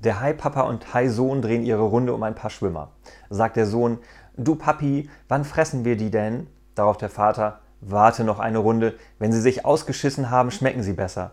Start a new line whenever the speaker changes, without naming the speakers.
Der Hai-Papa und Hai-Sohn drehen ihre Runde um ein paar Schwimmer. Sagt der Sohn, du Papi, wann fressen wir die denn? Darauf der Vater, warte noch eine Runde, wenn sie sich ausgeschissen haben, schmecken sie besser.